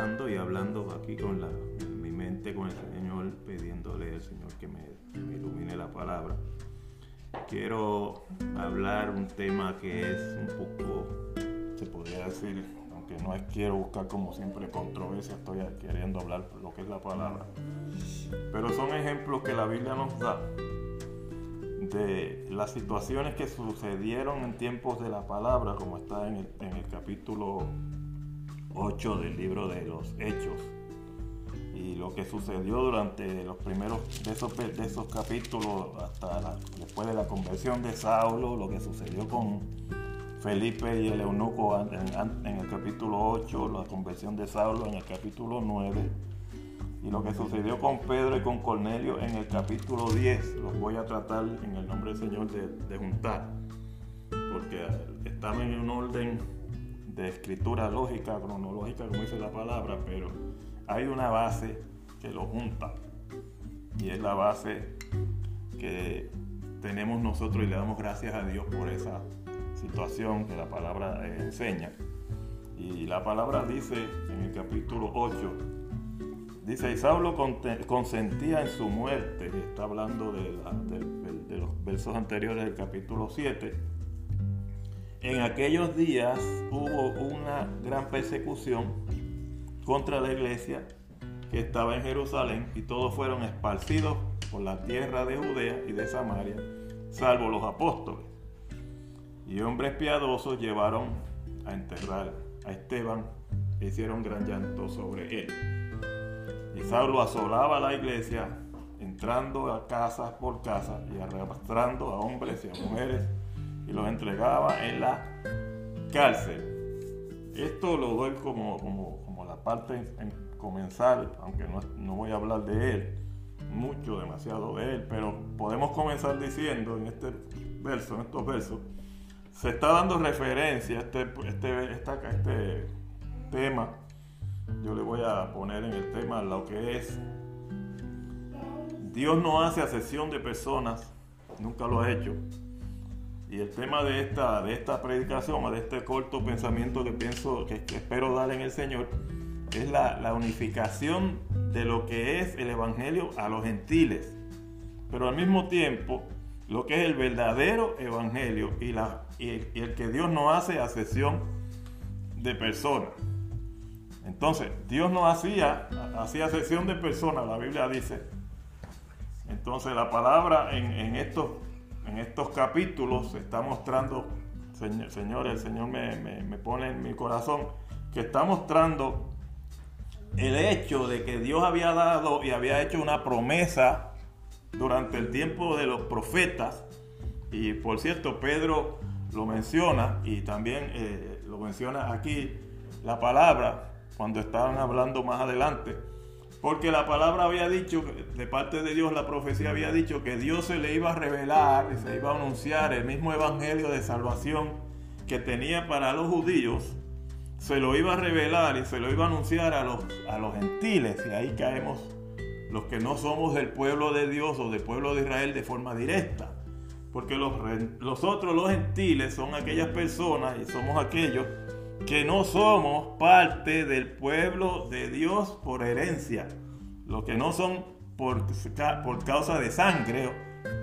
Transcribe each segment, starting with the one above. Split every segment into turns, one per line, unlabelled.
y hablando aquí con la, mi mente con el Señor, pidiéndole al Señor que me, ilumine la palabra. Quiero hablar un tema que es un poco, se podría decir, aunque no es quiero buscar como siempre controversia, estoy queriendo hablar lo que es la palabra. Pero son ejemplos que la Biblia nos da de las situaciones que sucedieron en tiempos de la palabra, como está en el, en el capítulo 8 del libro de los Hechos. Y lo que sucedió durante los primeros de esos, de esos capítulos, hasta después de la conversión de Saulo, lo que sucedió con Felipe y el eunuco en, el capítulo 8, la conversión de Saulo en el capítulo 9 y lo que sucedió con Pedro y con Cornelio en el capítulo 10. Los voy a tratar en el nombre del Señor de, de juntar, porque están en un orden de escritura lógica, cronológica, como dice la palabra, pero hay una base que lo junta. Y es la base que tenemos nosotros y le damos gracias a Dios por esa situación que la palabra eh, enseña. Y la palabra dice en el capítulo 8, dice, y Saulo consentía en su muerte, está hablando de, de los versos anteriores del capítulo 7, en aquellos días hubo una gran persecución contra la iglesia que estaba en Jerusalén y todos fueron esparcidos por la tierra de Judea y de Samaria, salvo los apóstoles. Y hombres piadosos llevaron a enterrar a Esteban e hicieron gran llanto sobre él. Y Saulo asolaba la iglesia, entrando a casa por casa y arrastrando a hombres y a mujeres y los entregaba en la cárcel. Esto lo doy como, como, la parte en, comenzar, aunque no, no, voy a hablar de él, mucho, demasiado de él, pero podemos comenzar diciendo en este verso, en estos versos, se está dando referencia a este, este, este tema, yo le voy a poner en el tema lo que es, Dios no hace asesión de personas, nunca lo ha hecho, y el tema de esta, de esta predicación, de este corto pensamiento que pienso, que, espero dar en el Señor, es la, unificación de lo que es el Evangelio a los gentiles. Pero al mismo tiempo, lo que es el verdadero Evangelio y, la, y, el que Dios no hace asesión de personas. Entonces, Dios no hacía, hacía asesión de personas, la Biblia dice. Entonces, la palabra en, en estos en estos capítulos se está mostrando, Señor, el Señor me, pone en mi corazón, que está mostrando el hecho de que Dios había dado y había hecho una promesa durante el tiempo de los profetas. Y por cierto, Pedro lo menciona y también eh, lo menciona aquí la palabra cuando estaban hablando más adelante porque la palabra había dicho, de parte de Dios la profecía había dicho que Dios se le iba a revelar y se iba a anunciar el mismo evangelio de salvación que tenía para los judíos, se lo iba a revelar y se lo iba a anunciar a los, a los gentiles. Y ahí caemos los que no somos del pueblo de Dios o del pueblo de Israel de forma directa. Porque los, los otros, los gentiles, son aquellas personas y somos aquellos que no somos parte del pueblo de Dios por herencia, los que no son por, por causa de sangre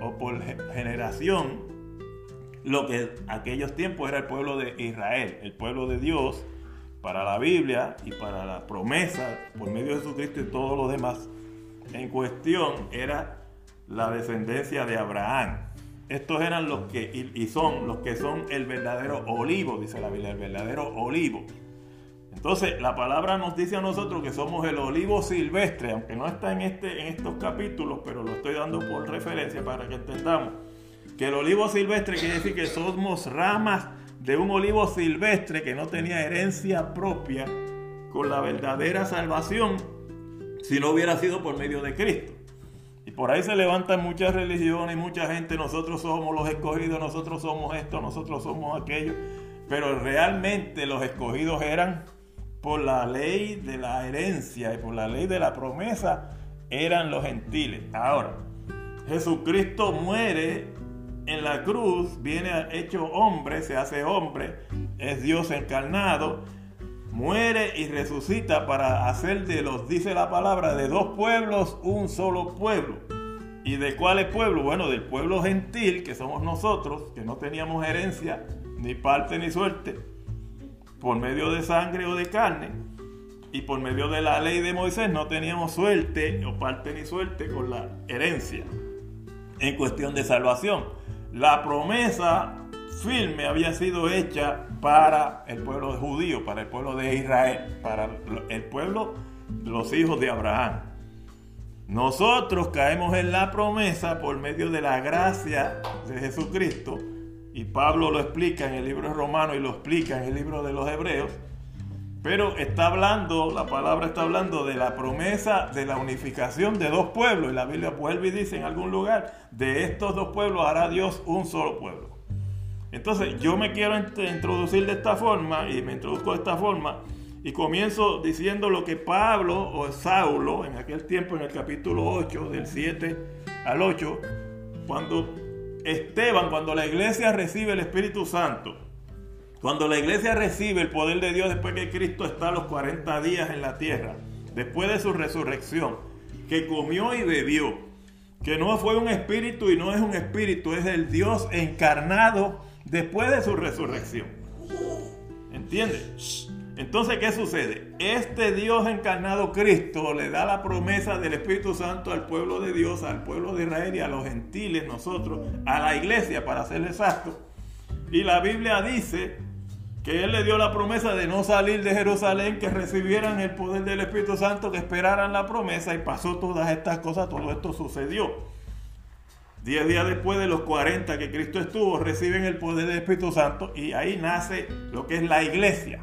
o por generación, lo que aquellos tiempos era el pueblo de Israel, el pueblo de Dios para la Biblia y para la promesa por medio de Jesucristo y todos los demás. En cuestión era la descendencia de Abraham. Estos eran los que, y son los que son el verdadero olivo, dice la Biblia, el verdadero olivo. Entonces, la palabra nos dice a nosotros que somos el olivo silvestre, aunque no está en, este, en estos capítulos, pero lo estoy dando por referencia para que entendamos. Que el olivo silvestre quiere decir que somos ramas de un olivo silvestre que no tenía herencia propia con la verdadera salvación si no hubiera sido por medio de Cristo. Y por ahí se levantan muchas religiones, mucha gente, nosotros somos los escogidos, nosotros somos esto, nosotros somos aquello. Pero realmente los escogidos eran por la ley de la herencia y por la ley de la promesa, eran los gentiles. Ahora, Jesucristo muere en la cruz, viene hecho hombre, se hace hombre, es Dios encarnado, muere y resucita para hacer de los, dice la palabra, de dos pueblos un solo pueblo. ¿Y de cuál es pueblo? Bueno, del pueblo gentil, que somos nosotros, que no teníamos herencia, ni parte ni suerte, por medio de sangre o de carne, y por medio de la ley de Moisés no teníamos suerte o parte ni suerte con la herencia en cuestión de salvación. La promesa firme había sido hecha para el pueblo judío, para el pueblo de Israel, para el pueblo los hijos de Abraham. Nosotros caemos en la promesa por medio de la gracia de Jesucristo, y Pablo lo explica en el libro romano y lo explica en el libro de los hebreos, pero está hablando, la palabra está hablando de la promesa de la unificación de dos pueblos, y la Biblia vuelve y dice en algún lugar, de estos dos pueblos hará Dios un solo pueblo. Entonces yo me quiero introducir de esta forma y me introduzco de esta forma y comienzo diciendo lo que Pablo o Saulo en aquel tiempo en el capítulo 8 del 7 al 8 cuando Esteban, cuando la iglesia recibe el Espíritu Santo, cuando la iglesia recibe el poder de Dios después que Cristo está los 40 días en la tierra, después de su resurrección, que comió y bebió, que no fue un espíritu y no es un espíritu, es el Dios encarnado después de su resurrección. ¿Entiendes? Entonces, ¿qué sucede? Este Dios encarnado Cristo le da la promesa del Espíritu Santo al pueblo de Dios, al pueblo de Israel y a los gentiles, nosotros, a la iglesia, para ser exacto. Y la Biblia dice que Él le dio la promesa de no salir de Jerusalén, que recibieran el poder del Espíritu Santo, que esperaran la promesa y pasó todas estas cosas, todo esto sucedió. Diez días después de los 40 que Cristo estuvo, reciben el poder del Espíritu Santo y ahí nace lo que es la iglesia.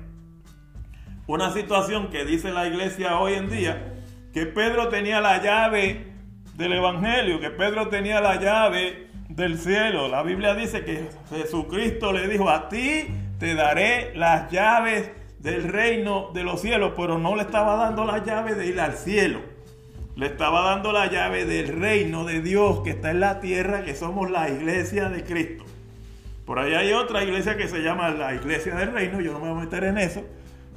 Una situación que dice la iglesia hoy en día, que Pedro tenía la llave del Evangelio, que Pedro tenía la llave del cielo. La Biblia dice que Jesucristo le dijo, a ti te daré las llaves del reino de los cielos, pero no le estaba dando la llave de ir al cielo le estaba dando la llave del reino de Dios que está en la tierra, que somos la iglesia de Cristo. Por ahí hay otra iglesia que se llama la iglesia del reino, yo no me voy a meter en eso,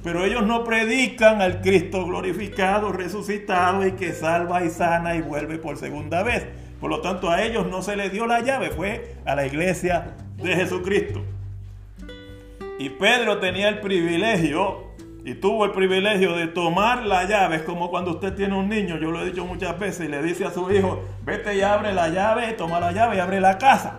pero ellos no predican al Cristo glorificado, resucitado y que salva y sana y vuelve por segunda vez. Por lo tanto, a ellos no se les dio la llave, fue a la iglesia de Jesucristo. Y Pedro tenía el privilegio y tuvo el privilegio de tomar la llave, es como cuando usted tiene un niño, yo lo he dicho muchas veces, y le dice a su hijo, vete y abre la llave, toma la llave y abre la casa.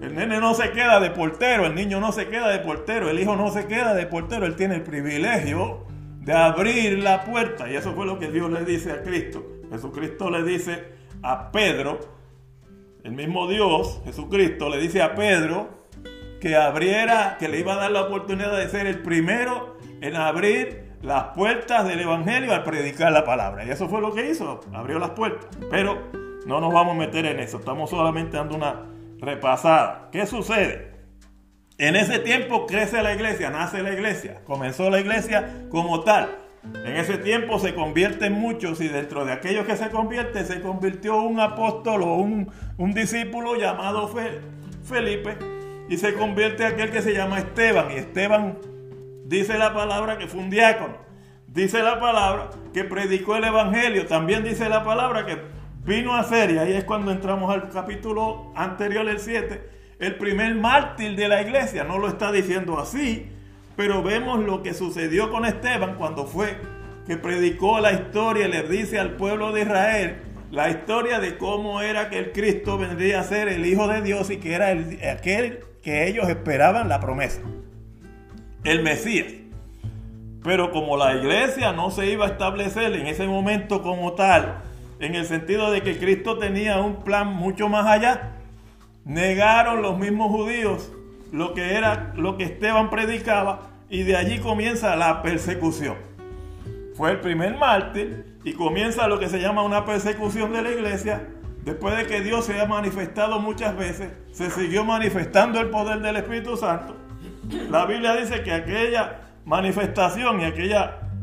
El nene no se queda de portero, el niño no se queda de portero, el hijo no se queda de portero, él tiene el privilegio de abrir la puerta. Y eso fue lo que Dios le dice a Cristo. Jesucristo le dice a Pedro, el mismo Dios, Jesucristo, le dice a Pedro que abriera, que le iba a dar la oportunidad de ser el primero en abrir las puertas del Evangelio al predicar la palabra. Y eso fue lo que hizo, abrió las puertas. Pero no nos vamos a meter en eso, estamos solamente dando una repasada. ¿Qué sucede? En ese tiempo crece la iglesia, nace la iglesia, comenzó la iglesia como tal. En ese tiempo se convierten muchos y dentro de aquellos que se convierten se convirtió un apóstol o un, un discípulo llamado Felipe y se convierte aquel que se llama Esteban y Esteban Dice la palabra que fue un diácono. Dice la palabra que predicó el Evangelio. También dice la palabra que vino a ser, y ahí es cuando entramos al capítulo anterior, el 7, el primer mártir de la iglesia. No lo está diciendo así, pero vemos lo que sucedió con Esteban cuando fue que predicó la historia le dice al pueblo de Israel la historia de cómo era que el Cristo vendría a ser el Hijo de Dios y que era el, aquel que ellos esperaban la promesa el Mesías. Pero como la iglesia no se iba a establecer en ese momento como tal, en el sentido de que Cristo tenía un plan mucho más allá, negaron los mismos judíos lo que era lo que Esteban predicaba y de allí comienza la persecución. Fue el primer mártir y comienza lo que se llama una persecución de la iglesia. Después de que Dios se ha manifestado muchas veces, se siguió manifestando el poder del Espíritu Santo la Biblia dice que aquella manifestación y aquel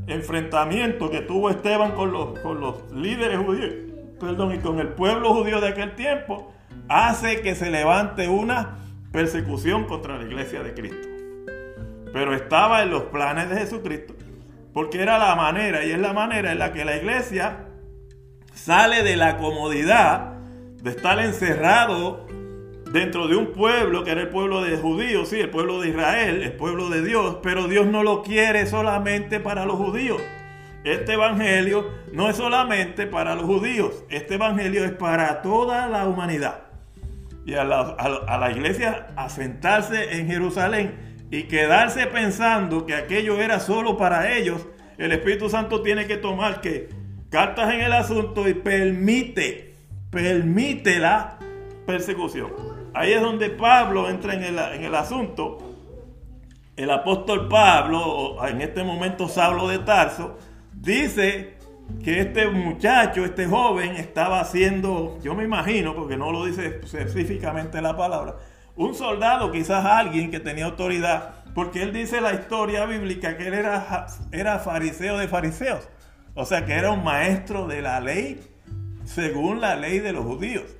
enfrentamiento que tuvo Esteban con los, con los líderes judíos, perdón, y con el pueblo judío de aquel tiempo, hace que se levante una persecución contra la iglesia de Cristo. pero estaba en los planes de Jesucristo, porque era la manera y es la manera en la que la iglesia sale de la comodidad de estar encerrado dentro de un pueblo que era el pueblo de judíos, sí, el pueblo de Israel, el pueblo de Dios, pero Dios no lo quiere solamente para los judíos. Este evangelio no es solamente para los judíos, este evangelio es para toda la humanidad. Y a la, a iglesia asentarse en Jerusalén y quedarse pensando que aquello era solo para ellos, el Espíritu Santo tiene que tomar que cartas en el asunto y permite, permite la persecución. Ahí es donde Pablo entra en el, asunto. El apóstol Pablo, en este momento Saulo de Tarso, dice que este muchacho, este joven, estaba haciendo, yo me imagino, porque no lo dice específicamente la palabra, un soldado, quizás alguien que tenía autoridad, porque él dice la historia bíblica que él era, era fariseo de fariseos, o sea que era un maestro de la ley según la ley de los judíos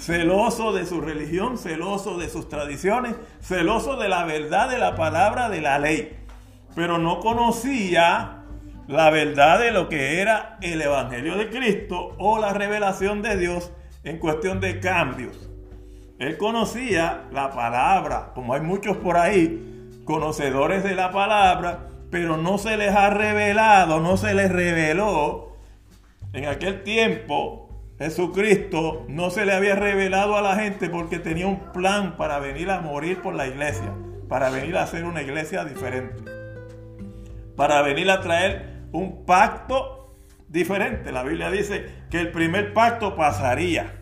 celoso de su religión, celoso de sus tradiciones, celoso de la verdad de la palabra de la ley, pero no conocía la verdad de lo que era el Evangelio de Cristo o la revelación de Dios en cuestión de cambios. Él conocía la palabra, como hay muchos por ahí, conocedores de la palabra, pero no se les ha revelado, no se les reveló en aquel tiempo Jesucristo no se le había revelado a la gente porque tenía un plan para venir a morir por la iglesia, para venir a hacer una iglesia diferente, para venir a traer un pacto diferente. La Biblia dice que el primer pacto pasaría.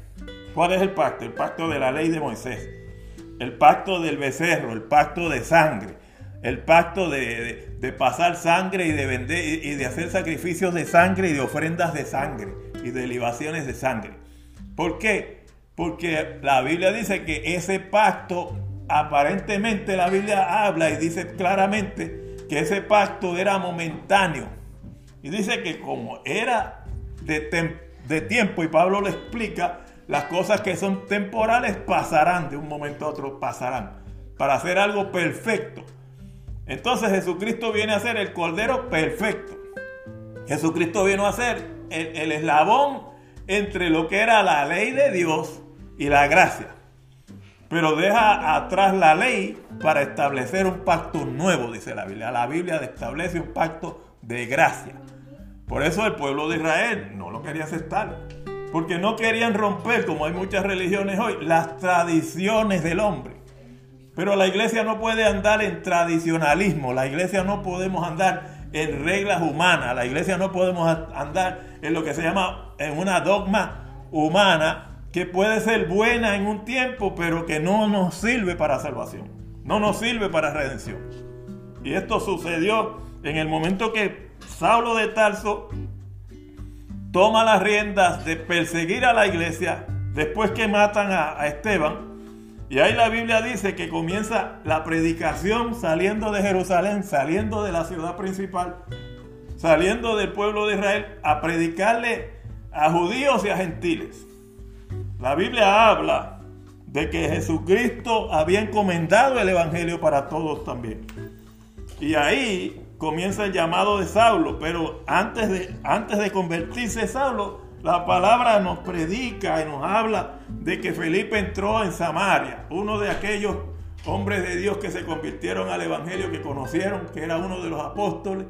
¿Cuál es el pacto? El pacto de la ley de Moisés, el pacto del becerro, el pacto de sangre, el pacto de, pasar sangre y de vender y de hacer sacrificios de sangre y de ofrendas de sangre y de libaciones de sangre. ¿Por qué? Porque la Biblia dice que ese pacto, aparentemente la Biblia habla y dice claramente que ese pacto era momentáneo. Y dice que como era de, de tiempo, y Pablo lo explica, las cosas que son temporales pasarán, de un momento a otro pasarán, para hacer algo perfecto. Entonces Jesucristo viene a ser el Cordero perfecto. Jesucristo vino a ser el, eslabón entre lo que era la ley de Dios y la gracia. Pero deja atrás la ley para establecer un pacto nuevo, dice la Biblia. La Biblia establece un pacto de gracia. Por eso el pueblo de Israel no lo quería aceptar. Porque no querían romper, como hay muchas religiones hoy, las tradiciones del hombre. Pero la iglesia no puede andar en tradicionalismo. La iglesia no podemos andar en reglas humanas. La iglesia no podemos andar en lo que se llama en una dogma humana que puede ser buena en un tiempo, pero que no nos sirve para salvación. No nos sirve para redención. Y esto sucedió en el momento que Saulo de Tarso toma las riendas de perseguir a la iglesia después que matan a Esteban y ahí la Biblia dice que comienza la predicación saliendo de Jerusalén, saliendo de la ciudad principal, saliendo del pueblo de Israel a predicarle a judíos y a gentiles. La Biblia habla de que Jesucristo había encomendado el Evangelio para todos también. Y ahí comienza el llamado de Saulo, pero antes de, antes de convertirse Saulo, la palabra nos predica y nos habla de que Felipe entró en Samaria, uno de aquellos hombres de Dios que se convirtieron al Evangelio, que conocieron, que era uno de los apóstoles.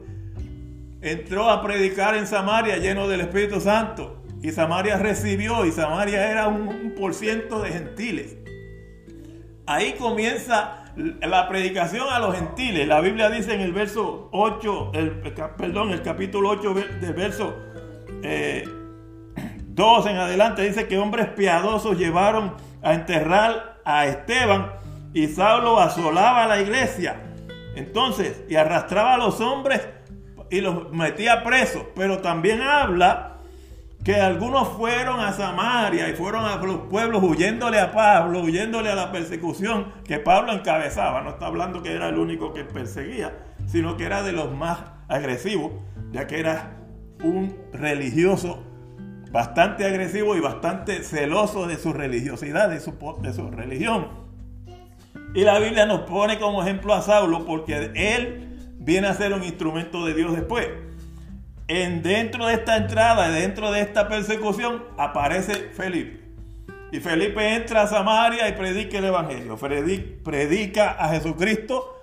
Entró a predicar en Samaria lleno del Espíritu Santo. Y Samaria recibió, y Samaria era un, por ciento de gentiles. Ahí comienza la predicación a los gentiles. La Biblia dice en el verso 8, el, perdón, el capítulo 8 del verso eh, Dos en adelante dice que hombres piadosos llevaron a enterrar a Esteban y Saulo asolaba la iglesia. Entonces, y arrastraba a los hombres y los metía presos. Pero también habla que algunos fueron a Samaria y fueron a los pueblos huyéndole a Pablo, huyéndole a la persecución que Pablo encabezaba. No está hablando que era el único que perseguía, sino que era de los más agresivos, ya que era un religioso bastante agresivo y bastante celoso de su religiosidad, de su, de su religión. Y la Biblia nos pone como ejemplo a Saulo porque él viene a ser un instrumento de Dios después. En dentro de esta entrada, dentro de esta persecución, aparece Felipe. Y Felipe entra a Samaria y predica el Evangelio. Predica a Jesucristo.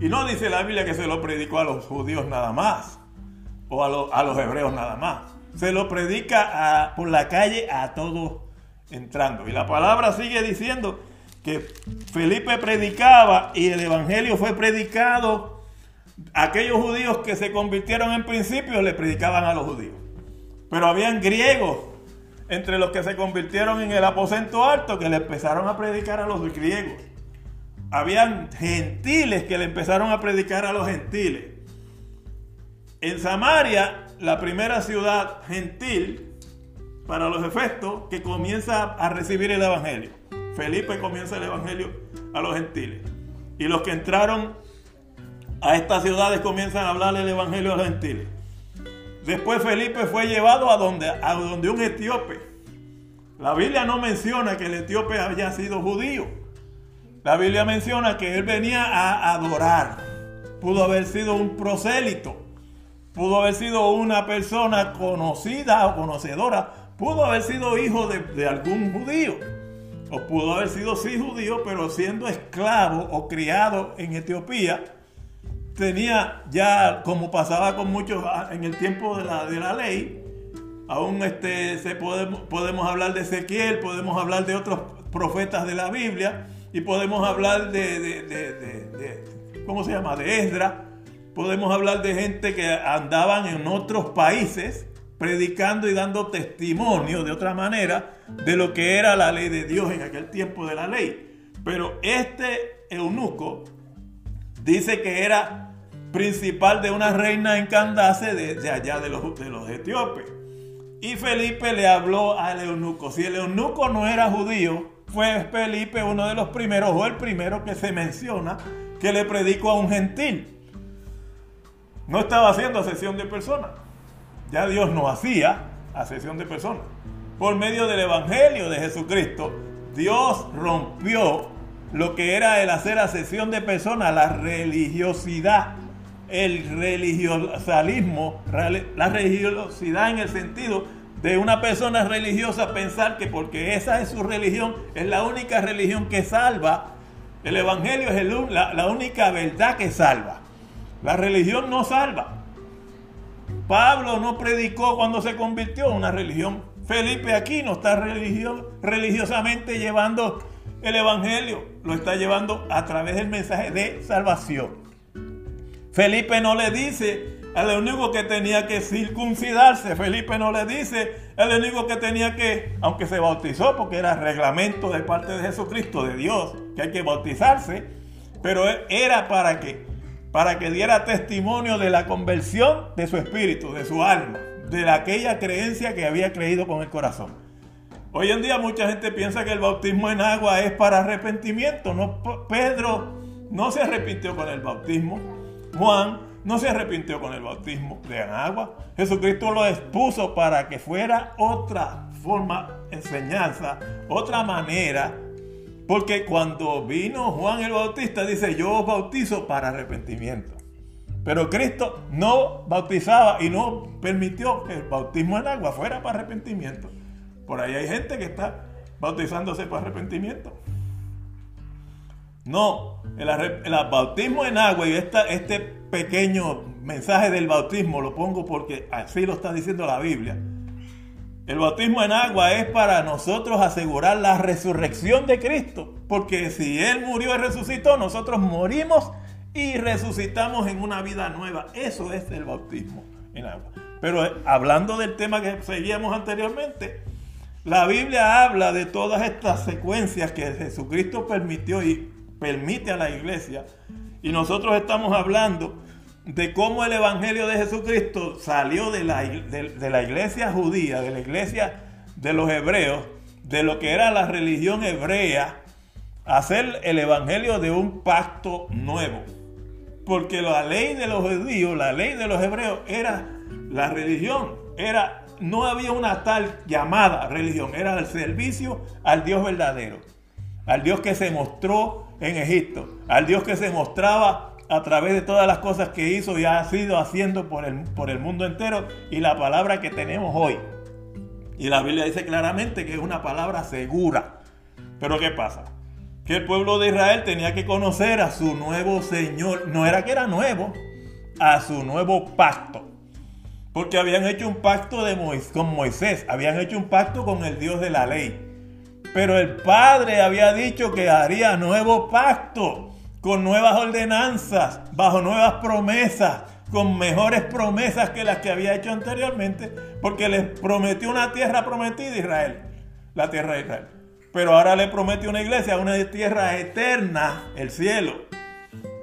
Y no dice la Biblia que se lo predicó a los judíos nada más. O a, los hebreos nada más. Se lo predica por la calle a todos entrando. Y la palabra sigue diciendo que Felipe predicaba y el Evangelio fue predicado. Aquellos judíos que se convirtieron en principio le predicaban a los judíos. Pero habían griegos entre los que se convirtieron en el aposento alto que le empezaron a predicar a los griegos. Habían gentiles que le empezaron a predicar a los gentiles. En Samaria, la primera ciudad gentil, para los efectos, que comienza a recibir el Evangelio. Felipe comienza el Evangelio a los gentiles. Y los que entraron a estas ciudades comienzan a hablar el Evangelio a los gentiles. Después Felipe fue llevado a donde, a donde un etíope. La Biblia no menciona que el etíope haya sido judío. La Biblia menciona que él venía a adorar. Pudo haber sido un prosélito. Pudo haber sido una persona conocida o conocedora. Pudo haber sido hijo de, de algún judío. O pudo haber sido sí judío, pero siendo esclavo o criado en Etiopía tenía ya, como pasaba con muchos ah, en el tiempo de la, de la ley, aún este, se podemos, podemos hablar de Ezequiel, podemos hablar de otros profetas de la Biblia y podemos hablar de, de, de, ¿cómo se llama? De Esdra. Podemos hablar de gente que andaban en otros países predicando y dando testimonio de otra manera de lo que era la ley de Dios en aquel tiempo de la ley. Pero este eunuco dice que era principal de una reina en Candace de, allá de los, de los etíopes. Y Felipe le habló al eunuco. Si el eunuco no era judío, fue Felipe uno de los primeros o el primero que se menciona que le predicó a un gentil. No estaba haciendo asesión de personas. Ya Dios no hacía asesión de personas. Por medio del Evangelio de Jesucristo, Dios rompió lo que era el hacer asesión de personas, la religiosidad el religiosalismo, la religiosidad en el sentido de una persona religiosa pensar que porque esa es su religión, es la única religión que salva. El Evangelio es la, la única verdad que salva. La religión no salva. Pablo no predicó cuando se convirtió en una religión. Felipe aquí no está religiosamente llevando el Evangelio, lo está llevando a través del mensaje de salvación. Felipe no le dice al único que tenía que circuncidarse. Felipe no le dice al único que tenía que, aunque se bautizó porque era reglamento de parte de Jesucristo, de Dios, que hay que bautizarse, pero era para que, para que diera testimonio de la conversión de su espíritu, de su alma, de aquella creencia que había creído con el corazón. Hoy en día mucha gente piensa que el bautismo en agua es para arrepentimiento. No, Pedro no se arrepintió con el bautismo. Juan no se arrepintió con el bautismo de agua. Jesucristo lo expuso para que fuera otra forma, enseñanza, otra manera. Porque cuando vino Juan el Bautista dice, yo os bautizo para arrepentimiento. Pero Cristo no bautizaba y no permitió que el bautismo en agua fuera para arrepentimiento. Por ahí hay gente que está bautizándose para arrepentimiento. No, el, bautismo en agua y este pequeño mensaje del bautismo lo pongo porque así lo está diciendo la Biblia. El bautismo en agua es para nosotros asegurar la resurrección de Cristo, porque si Él murió y resucitó, nosotros morimos y resucitamos en una vida nueva. Eso es el bautismo en agua. Pero eh, hablando del tema que seguíamos anteriormente, la Biblia habla de todas estas secuencias que Jesucristo permitió y permite a la iglesia. Y nosotros estamos hablando de cómo el Evangelio de Jesucristo salió de la, de, la iglesia judía, de la iglesia de los hebreos, de lo que era la religión hebrea, hacer el Evangelio de un pacto nuevo. Porque la ley de los judíos, la ley de los hebreos era la religión, era no había una tal llamada religión, era el servicio al Dios verdadero. al Dios que se mostró en Egipto, al Dios que se mostraba a través de todas las cosas que hizo y ha sido haciendo por el, por el mundo entero y la palabra que tenemos hoy. Y la Biblia dice claramente que es una palabra segura. Pero ¿qué pasa? Que el pueblo de Israel tenía que conocer a su nuevo Señor. No era que era nuevo, a su nuevo pacto. Porque habían hecho un pacto de con Moisés, habían hecho un pacto con el Dios de la ley. Pero el Padre había dicho que haría nuevo pacto con nuevas ordenanzas, bajo nuevas promesas, con mejores promesas que las que había hecho anteriormente, porque les prometió una tierra prometida a Israel, la tierra de Israel. Pero ahora le promete una iglesia, una tierra eterna, el cielo.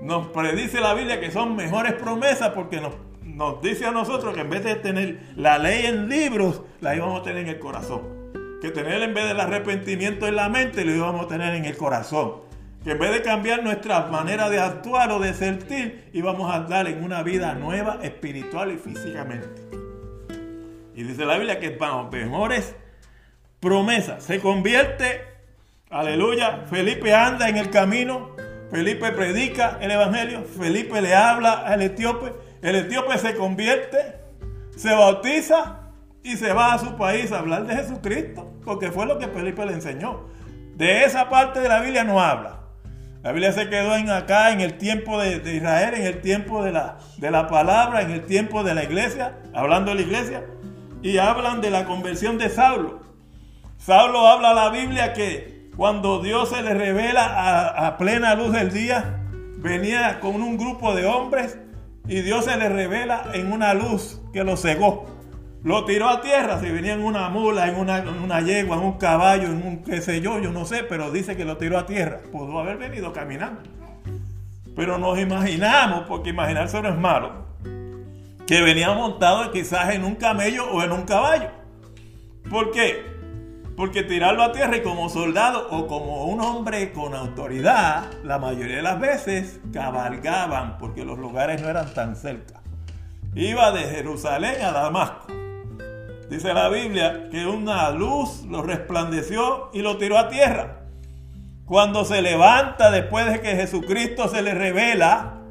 Nos predice la Biblia que son mejores promesas porque nos, nos dice a nosotros que en vez de tener la ley en libros, la íbamos a tener en el corazón. Que tener en vez del arrepentimiento en la mente, lo íbamos a tener en el corazón que en vez de cambiar nuestra manera de actuar o de sentir, íbamos a dar en una vida nueva espiritual y físicamente. Y dice la Biblia que para mejores promesas se convierte, aleluya, Felipe anda en el camino, Felipe predica el Evangelio, Felipe le habla al etíope, el etíope se convierte, se bautiza y se va a su país a hablar de Jesucristo, porque fue lo que Felipe le enseñó. De esa parte de la Biblia no habla. La Biblia se quedó en acá en el tiempo de, Israel, en el tiempo de la, de la palabra, en el tiempo de la iglesia, hablando de la iglesia, y hablan de la conversión de Saulo. Saulo habla a la Biblia que cuando Dios se le revela a, a plena luz del día, venía con un grupo de hombres y Dios se le revela en una luz que lo cegó. Lo tiró a tierra, si venía en una mula, en una, yegua, en un caballo, en un qué sé yo, yo no sé, pero dice que lo tiró a tierra. Pudo haber venido caminando. Pero nos imaginamos, porque imaginarse no es malo, que venía montado quizás en un camello o en un caballo. ¿Por qué? Porque tirarlo a tierra y como soldado o como un hombre con autoridad, la mayoría de las veces cabalgaban porque los lugares no eran tan cerca. Iba de Jerusalén a Damasco. Dice la Biblia que una luz lo resplandeció y lo tiró a tierra. Cuando se levanta después de que Jesucristo se le revela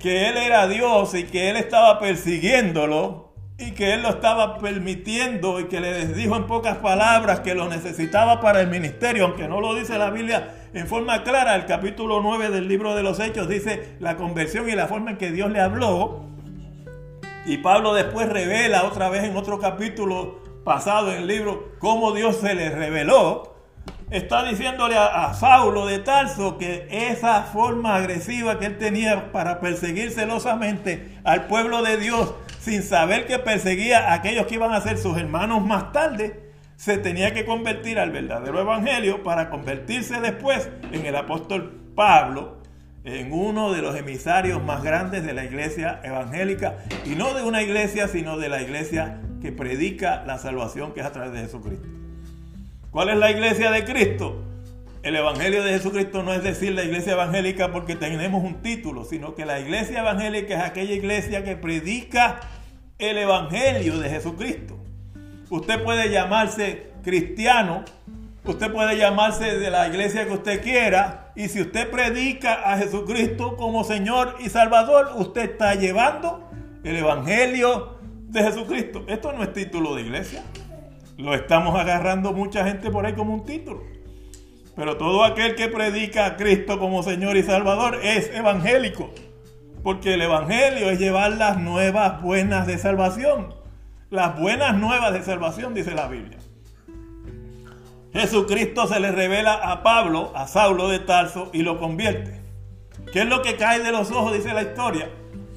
que Él era Dios y que Él estaba persiguiéndolo y que Él lo estaba permitiendo y que le dijo en pocas palabras que lo necesitaba para el ministerio, aunque no lo dice la Biblia en forma clara, el capítulo 9 del libro de los Hechos dice la conversión y la forma en que Dios le habló. Y Pablo después revela otra vez en otro capítulo pasado en el libro cómo Dios se le reveló. Está diciéndole a, Saulo de Tarso que esa forma agresiva que él tenía para perseguir celosamente al pueblo de Dios sin saber que perseguía a aquellos que iban a ser sus hermanos más tarde, se tenía que convertir al verdadero evangelio para convertirse después en el apóstol Pablo, en uno de los emisarios más grandes de la iglesia evangélica, y no de una iglesia, sino de la iglesia que predica la salvación que es a través de Jesucristo. ¿Cuál es la iglesia de Cristo? El Evangelio de Jesucristo no es decir la iglesia evangélica porque tenemos un título, sino que la iglesia evangélica es aquella iglesia que predica el Evangelio de Jesucristo. Usted puede llamarse cristiano, usted puede llamarse de la iglesia que usted quiera, y si usted predica a Jesucristo como Señor y Salvador, usted está llevando el Evangelio de Jesucristo. Esto no es título de iglesia. Lo estamos agarrando mucha gente por ahí como un título. Pero todo aquel que predica a Cristo como Señor y Salvador es evangélico. Porque el Evangelio es llevar las nuevas buenas de salvación. Las buenas nuevas de salvación, dice la Biblia. Jesucristo se le revela a Pablo, a Saulo de Tarso, y lo convierte. ¿Qué es lo que cae de los ojos? Dice la historia.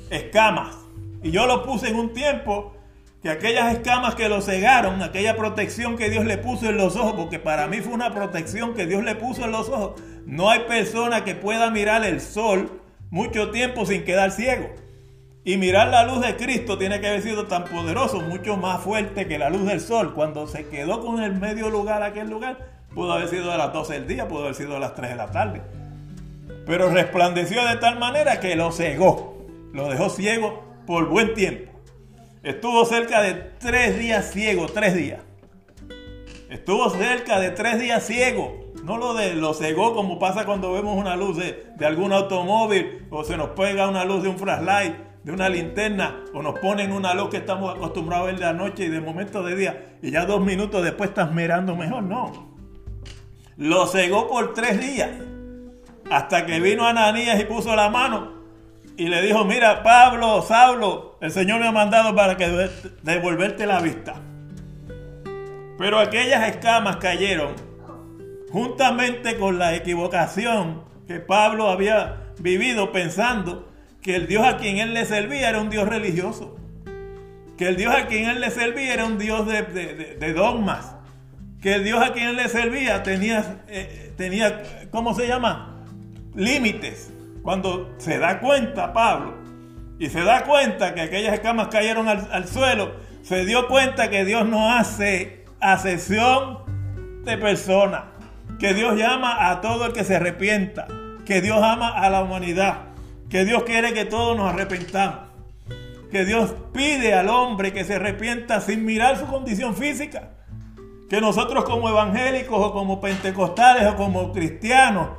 Escamas. Y yo lo puse en un tiempo que aquellas escamas que lo cegaron, aquella protección que Dios le puso en los ojos, porque para mí fue una protección que Dios le puso en los ojos. No hay persona que pueda mirar el sol mucho tiempo sin quedar ciego. Y mirar la luz de Cristo tiene que haber sido tan poderoso, mucho más fuerte que la luz del sol. Cuando se quedó con el medio lugar, aquel lugar, pudo haber sido a las 12 del día, pudo haber sido a las 3 de la tarde. Pero resplandeció de tal manera que lo cegó, lo dejó ciego por buen tiempo. Estuvo cerca de tres días ciego, tres días. Estuvo cerca de tres días ciego, no lo, de, lo cegó como pasa cuando vemos una luz de, de algún automóvil o se nos pega una luz de un flashlight, de una linterna o nos ponen una luz que estamos acostumbrados a ver de la noche y de momento de día y ya dos minutos después estás mirando mejor. No. Lo cegó por tres días hasta que vino Ananías y puso la mano y le dijo, mira, Pablo, Saulo, el Señor me ha mandado para que devolverte la vista. Pero aquellas escamas cayeron juntamente con la equivocación que Pablo había vivido pensando que el Dios a quien él le servía era un Dios religioso. Que el Dios a quien él le servía era un Dios de, dogmas. Que el Dios a quien él le servía tenía, eh, tenía ¿cómo se llama? Límites. Cuando se da cuenta Pablo y se da cuenta que aquellas escamas cayeron al, suelo, se dio cuenta que Dios no hace asesión de personas, que Dios llama a todo el que se arrepienta, que Dios ama a la humanidad, que Dios quiere que todos nos arrepentamos, que Dios pide al hombre que se arrepienta sin mirar su condición física, que nosotros como evangélicos o como pentecostales o como cristianos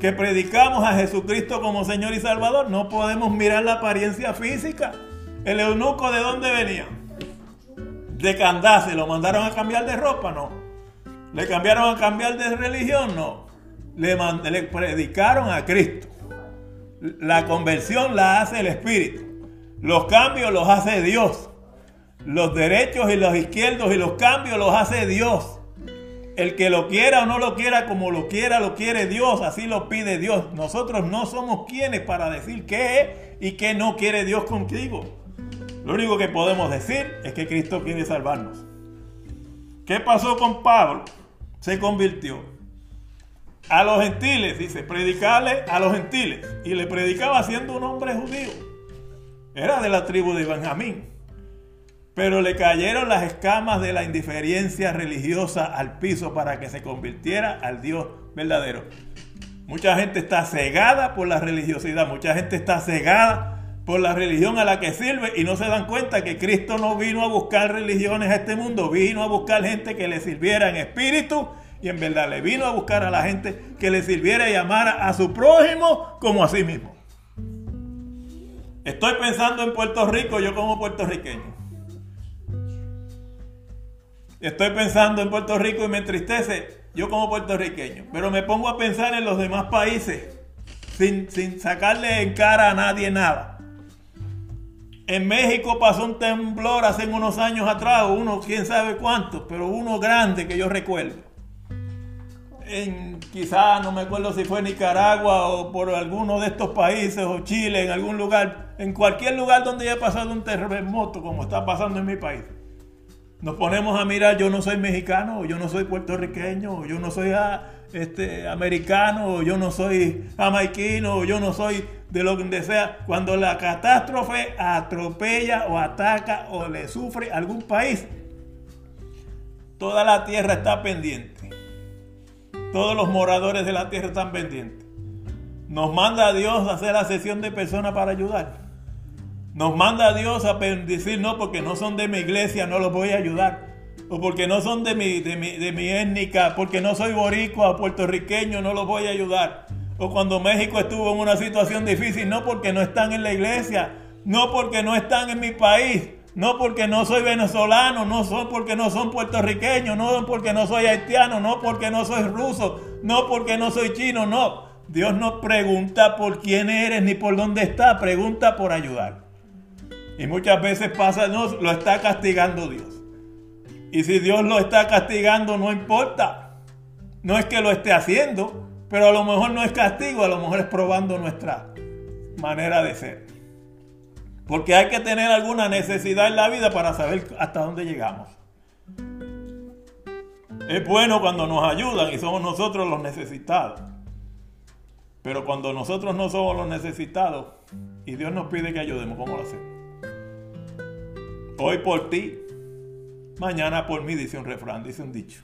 que predicamos a Jesucristo como Señor y Salvador, no podemos mirar la apariencia física. El eunuco de dónde venía? De Candace, ¿lo mandaron a cambiar de ropa? No. ¿Le cambiaron a cambiar de religión? No. Le, le predicaron a Cristo. La conversión la hace el Espíritu. Los cambios los hace Dios. Los derechos y los izquierdos y los cambios los hace Dios. El que lo quiera o no lo quiera, como lo quiera, lo quiere Dios, así lo pide Dios. Nosotros no somos quienes para decir qué es y qué no quiere Dios contigo. Lo único que podemos decir es que Cristo quiere salvarnos. ¿Qué pasó con Pablo? Se convirtió. A los gentiles, dice, predicarle a los gentiles. Y le predicaba siendo un hombre judío. Era de la tribu de Benjamín. Pero le cayeron las escamas de la indiferencia religiosa al piso para que se convirtiera al Dios verdadero. Mucha gente está cegada por la religiosidad, mucha gente está cegada por la religión a la que sirve y no se dan cuenta que Cristo no vino a buscar religiones a este mundo, vino a buscar gente que le sirviera en espíritu y en verdad le vino a buscar a la gente que le sirviera y amara a su prójimo como a sí mismo. Estoy pensando en Puerto Rico, yo como puertorriqueño. Estoy pensando en Puerto Rico y me entristece yo como puertorriqueño, pero me pongo a pensar en los demás países sin, sin sacarle en cara a nadie nada. En México pasó un temblor hace unos años atrás, uno quién sabe cuántos, pero uno grande que yo recuerdo. En, quizá no me acuerdo si fue Nicaragua o por alguno de estos países o Chile, en algún lugar, en cualquier lugar donde haya pasado un terremoto como está pasando en mi país nos ponemos a mirar, yo no soy mexicano, o yo no soy puertorriqueño, o yo no soy ah, este, americano, o yo no soy jamaiquino, o yo no soy de lo que sea. Cuando la catástrofe atropella o ataca o le sufre algún país, toda la tierra está pendiente. Todos los moradores de la tierra están pendientes. Nos manda a Dios a hacer la sesión de personas para ayudar. Nos manda Dios a decir, no, porque no son de mi iglesia, no los voy a ayudar. O porque no son de mi, de mi, de mi étnica, porque no soy boricua puertorriqueño, no los voy a ayudar. O cuando México estuvo en una situación difícil, no porque no están en la iglesia, no porque no están en mi país, no porque no soy venezolano, no son porque no son puertorriqueños, no porque no soy haitiano, no porque no soy ruso, no porque no soy chino, no. Dios no pregunta por quién eres ni por dónde estás, pregunta por ayudar. Y muchas veces pasa, no, lo está castigando Dios. Y si Dios lo está castigando, no importa. No es que lo esté haciendo, pero a lo mejor no es castigo, a lo mejor es probando nuestra manera de ser. Porque hay que tener alguna necesidad en la vida para saber hasta dónde llegamos. Es bueno cuando nos ayudan y somos nosotros los necesitados. Pero cuando nosotros no somos los necesitados y Dios nos pide que ayudemos, ¿cómo lo hacemos? Hoy por ti, mañana por mí, dice un refrán, dice un dicho.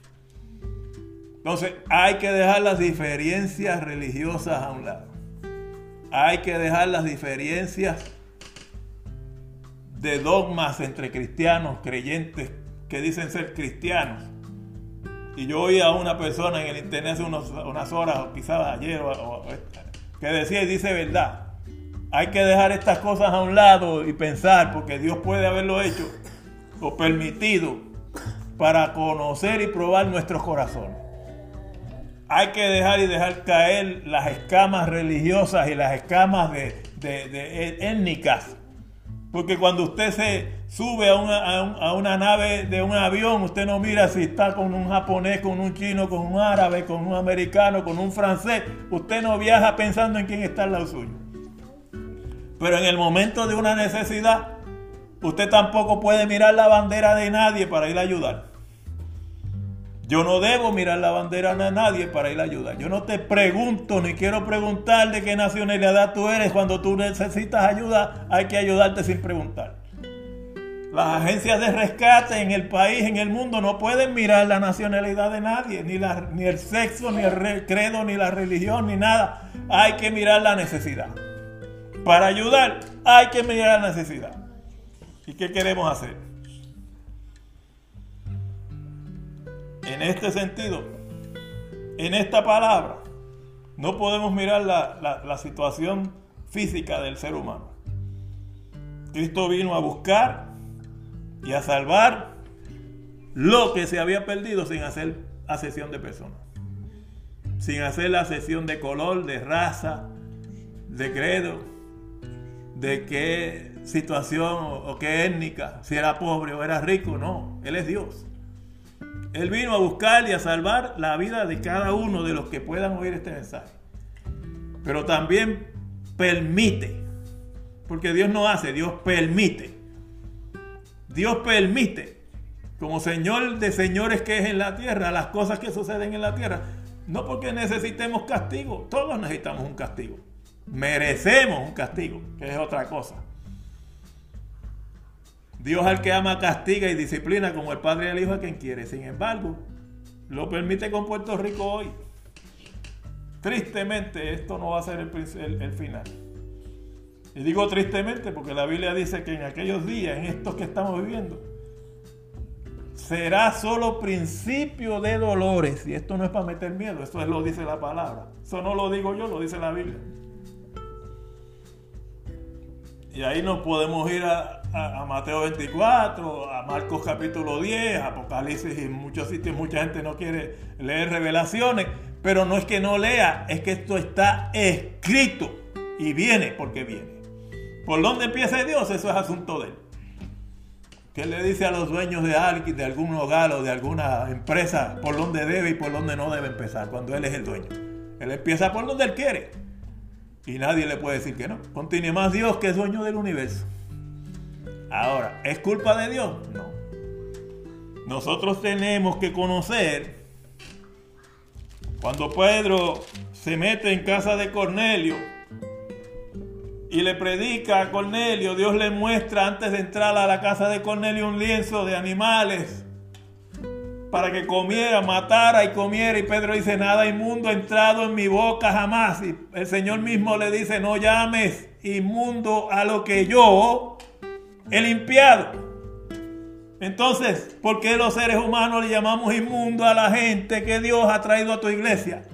Entonces hay que dejar las diferencias religiosas a un lado. Hay que dejar las diferencias de dogmas entre cristianos, creyentes que dicen ser cristianos. Y yo oí a una persona en el internet hace unas horas, quizás ayer, que decía y dice verdad. Hay que dejar estas cosas a un lado y pensar, porque Dios puede haberlo hecho o permitido para conocer y probar nuestros corazones. Hay que dejar y dejar caer las escamas religiosas y las escamas de étnicas porque cuando usted se sube a una, nave de un avión, usted no mira si está con un japonés, con un chino, con un árabe, con un americano, con un francés. Usted no viaja pensando en quién está al lado suyo. Pero en el momento de una necesidad, usted tampoco puede mirar la bandera de nadie para ir a ayudar. Yo no debo mirar la bandera de nadie para ir a ayudar. Yo no te pregunto ni quiero preguntar de qué nacionalidad tú eres. Cuando tú necesitas ayuda, hay que ayudarte sin preguntar. Las agencias de rescate en el país, en el mundo, no pueden mirar la nacionalidad de nadie, ni, ni el sexo, ni el credo, ni la religión, ni nada. Hay que mirar la necesidad. Para ayudar, hay que mirar la necesidad. ¿Y qué queremos hacer? En este sentido, en esta palabra, no podemos mirar la, situación física del ser humano. Cristo vino a buscar y a salvar lo que se había perdido sin hacer asesión de personas. Sin hacer la sesión de color, de raza, de credo, de qué situación o qué étnica, si era pobre o era rico, no, Él es Dios. Él vino a buscar y a salvar la vida de cada uno de los que puedan oír este mensaje. Pero también permite, porque Dios no hace, Dios permite. Dios permite, como Señor de señores que es en la tierra, las cosas que suceden en la tierra. No porque necesitemos castigo, todos necesitamos un castigo. Merecemos un castigo, que es otra cosa. Dios al que ama castiga y disciplina como el Padre y el Hijo a quien quiere. Sin embargo, lo permite con Puerto Rico hoy. Tristemente, esto no va a ser el, final. Y digo tristemente porque la Biblia dice que en aquellos días, en estos que estamos viviendo, será solo principio de dolores. Y esto no es para meter miedo, esto lo dice la palabra. Eso no lo digo yo, lo dice la Biblia. Y ahí nos podemos ir a, a, Mateo 24, a Marcos capítulo 10, Apocalipsis y muchos sitios mucha gente no quiere leer revelaciones, pero no es que no lea, es que esto está escrito y viene porque viene. ¿Por dónde empieza Dios? Eso es asunto de él. ¿Qué le dice a los dueños de alguien, de algún hogar o de alguna empresa por dónde debe y por dónde no debe empezar cuando él es el dueño? Él empieza por donde él quiere. Y nadie le puede decir que no. Contiene más Dios que es dueño del universo. Ahora, ¿es culpa de Dios? No. Nosotros tenemos que conocer cuando Pedro se mete en casa de Cornelio y le predica a Cornelio, Dios le muestra antes de entrar a la casa de Cornelio un lienzo de animales para que comiera, matara y comiera. Y Pedro dice, nada inmundo ha entrado en mi boca jamás. Y el Señor mismo le dice, no llames inmundo a lo que yo he limpiado. Entonces, ¿por qué los seres humanos le llamamos inmundo a la gente que Dios ha traído a tu iglesia?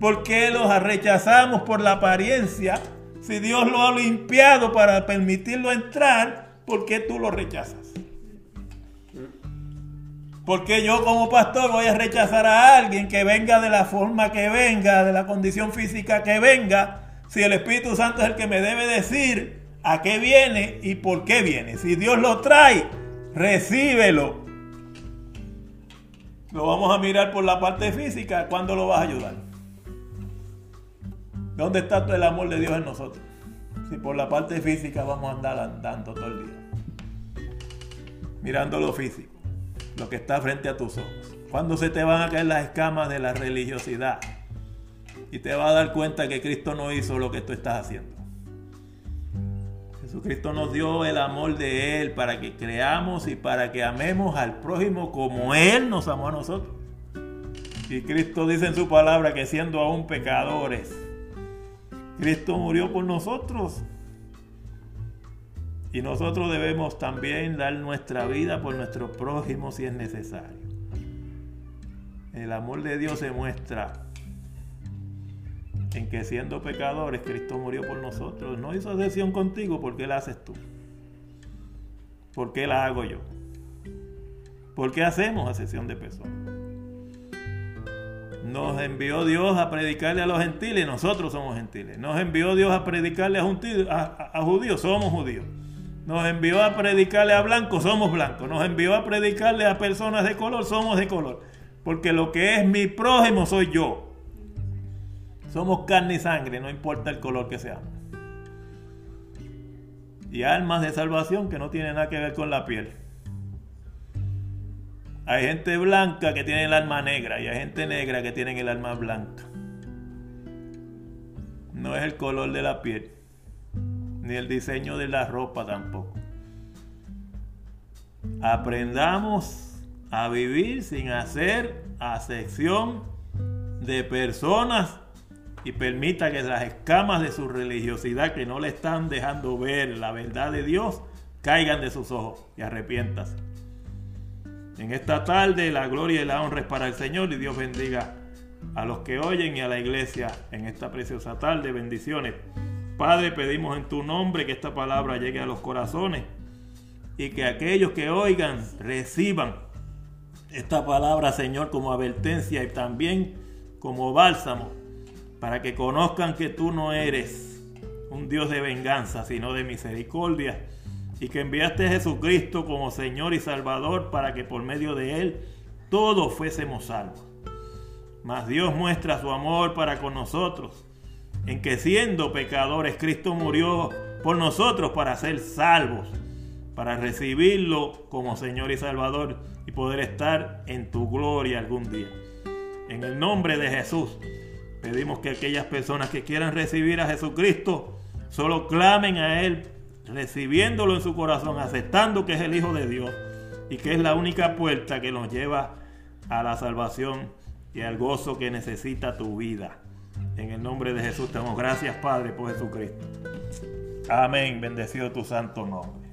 ¿Por qué los rechazamos por la apariencia? Si Dios lo ha limpiado para permitirlo entrar, ¿por qué tú lo rechazas? Porque yo como pastor voy a rechazar a alguien que venga de la forma que venga, de la condición física que venga, si el Espíritu Santo es el que me debe decir a qué viene y por qué viene. Si Dios lo trae, recíbelo. Lo vamos a mirar por la parte física, ¿cuándo lo vas a ayudar? ¿Dónde está el amor de Dios en nosotros? Si por la parte física vamos a andar andando todo el día. Mirando lo físico lo que está frente a tus ojos. Cuando se te van a caer las escamas de la religiosidad y te vas a dar cuenta que Cristo no hizo lo que tú estás haciendo. Jesucristo nos dio el amor de Él para que creamos y para que amemos al prójimo como Él nos amó a nosotros. Y Cristo dice en su palabra que siendo aún pecadores, Cristo murió por nosotros y nosotros debemos también dar nuestra vida por nuestro prójimo si es necesario. El amor de Dios se muestra en que siendo pecadores Cristo murió por nosotros. No hizo sesión contigo, ¿por qué la haces tú? ¿Por qué la hago yo? ¿Por qué hacemos asesión de personas? Nos envió Dios a predicarle a los gentiles, nosotros somos gentiles. Nos envió Dios a predicarle a, judíos, somos judíos. Nos envió a predicarle a blancos, somos blancos. Nos envió a predicarle a personas de color, somos de color. Porque lo que es mi prójimo soy yo. Somos carne y sangre, no importa el color que seamos. Y almas de salvación que no tienen nada que ver con la piel. Hay gente blanca que tiene el alma negra y hay gente negra que tiene el alma blanca. No es el color de la piel, ni el diseño de la ropa tampoco. Aprendamos a vivir sin hacer acepción de personas y permita que las escamas de su religiosidad que no le están dejando ver la verdad de Dios caigan de sus ojos y arrepiéntase. En esta tarde la gloria y la honra es para el Señor y Dios bendiga a los que oyen y a la iglesia en esta preciosa tarde. Bendiciones. Padre, pedimos en tu nombre que esta palabra llegue a los corazones y que aquellos que oigan reciban esta palabra, Señor, como advertencia y también como bálsamo para que conozcan que tú no eres un Dios de venganza, sino de misericordia y que enviaste a Jesucristo como Señor y Salvador para que por medio de Él todos fuésemos salvos. Mas Dios muestra su amor para con nosotros, en que siendo pecadores Cristo murió por nosotros para ser salvos, para recibirlo como Señor y Salvador y poder estar en tu gloria algún día. En el nombre de Jesús, pedimos que aquellas personas que quieran recibir a Jesucristo solo clamen a Él recibiéndolo en su corazón, aceptando que es el Hijo de Dios y que es la única puerta que nos lleva a la salvación y al gozo que necesita tu vida. En el nombre de Jesús te damos gracias, Padre, por Jesucristo. Amén. Bendecido tu santo nombre.